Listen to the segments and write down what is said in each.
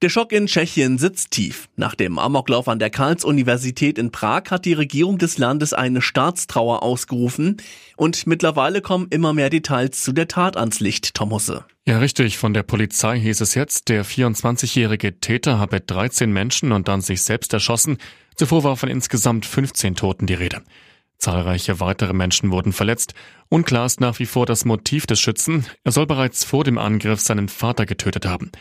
Der Schock in Tschechien sitzt tief. Nach dem Amoklauf an der Karls-Universität in Prag hat die Regierung des Landes eine Staatstrauer ausgerufen. Und mittlerweile kommen immer mehr Details zu der Tat ans Licht, Tom Husse. Ja, richtig. Von der Polizei hieß es jetzt, der 24-jährige Täter habe 13 Menschen und dann sich selbst erschossen. Zuvor war von insgesamt 15 Toten die Rede. Zahlreiche weitere Menschen wurden verletzt. Unklar ist nach wie vor das Motiv des Schützen. Er soll bereits vor dem Angriff seinen Vater getötet haben.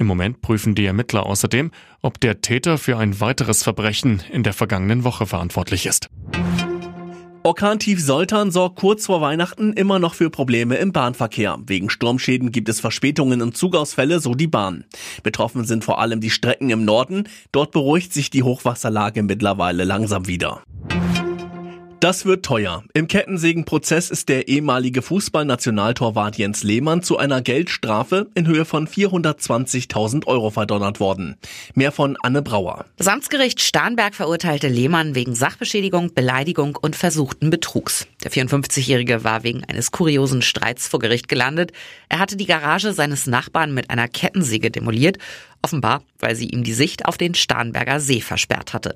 Im Moment prüfen die Ermittler außerdem, ob der Täter für ein weiteres Verbrechen in der vergangenen Woche verantwortlich ist. Orkantief Soltan sorgt kurz vor Weihnachten immer noch für Probleme im Bahnverkehr. Wegen Sturmschäden gibt es Verspätungen und Zugausfälle, so die Bahn. Betroffen sind vor allem die Strecken im Norden. Dort beruhigt sich die Hochwasserlage mittlerweile langsam wieder. Das wird teuer. Im Kettensägenprozess ist der ehemalige Fußballnationaltorwart Jens Lehmann zu einer Geldstrafe in Höhe von 420.000 Euro verdonnert worden. Mehr von Anne Brauer. Das Amtsgericht Starnberg verurteilte Lehmann wegen Sachbeschädigung, Beleidigung und versuchten Betrugs. Der 54-Jährige war wegen eines kuriosen Streits vor Gericht gelandet. Er hatte die Garage seines Nachbarn mit einer Kettensäge demoliert Offenbar, weil sie ihm die Sicht auf den Starnberger See versperrt hatte.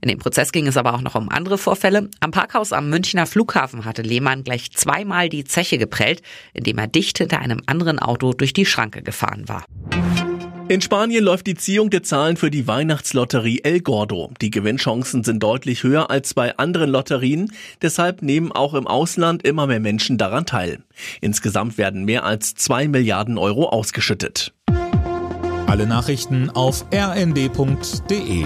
In dem Prozess ging es aber auch noch um andere Vorfälle. Am Parkhaus am Münchner Flughafen hatte Lehmann gleich zweimal die Zeche geprellt, indem er dicht hinter einem anderen Auto durch die Schranke gefahren war. In Spanien läuft die Ziehung der Zahlen für die Weihnachtslotterie El Gordo. Die Gewinnchancen sind deutlich höher als bei anderen Lotterien, deshalb nehmen auch im Ausland immer mehr Menschen daran teil. Insgesamt werden mehr als zwei Milliarden Euro ausgeschüttet. Alle Nachrichten auf rnd.de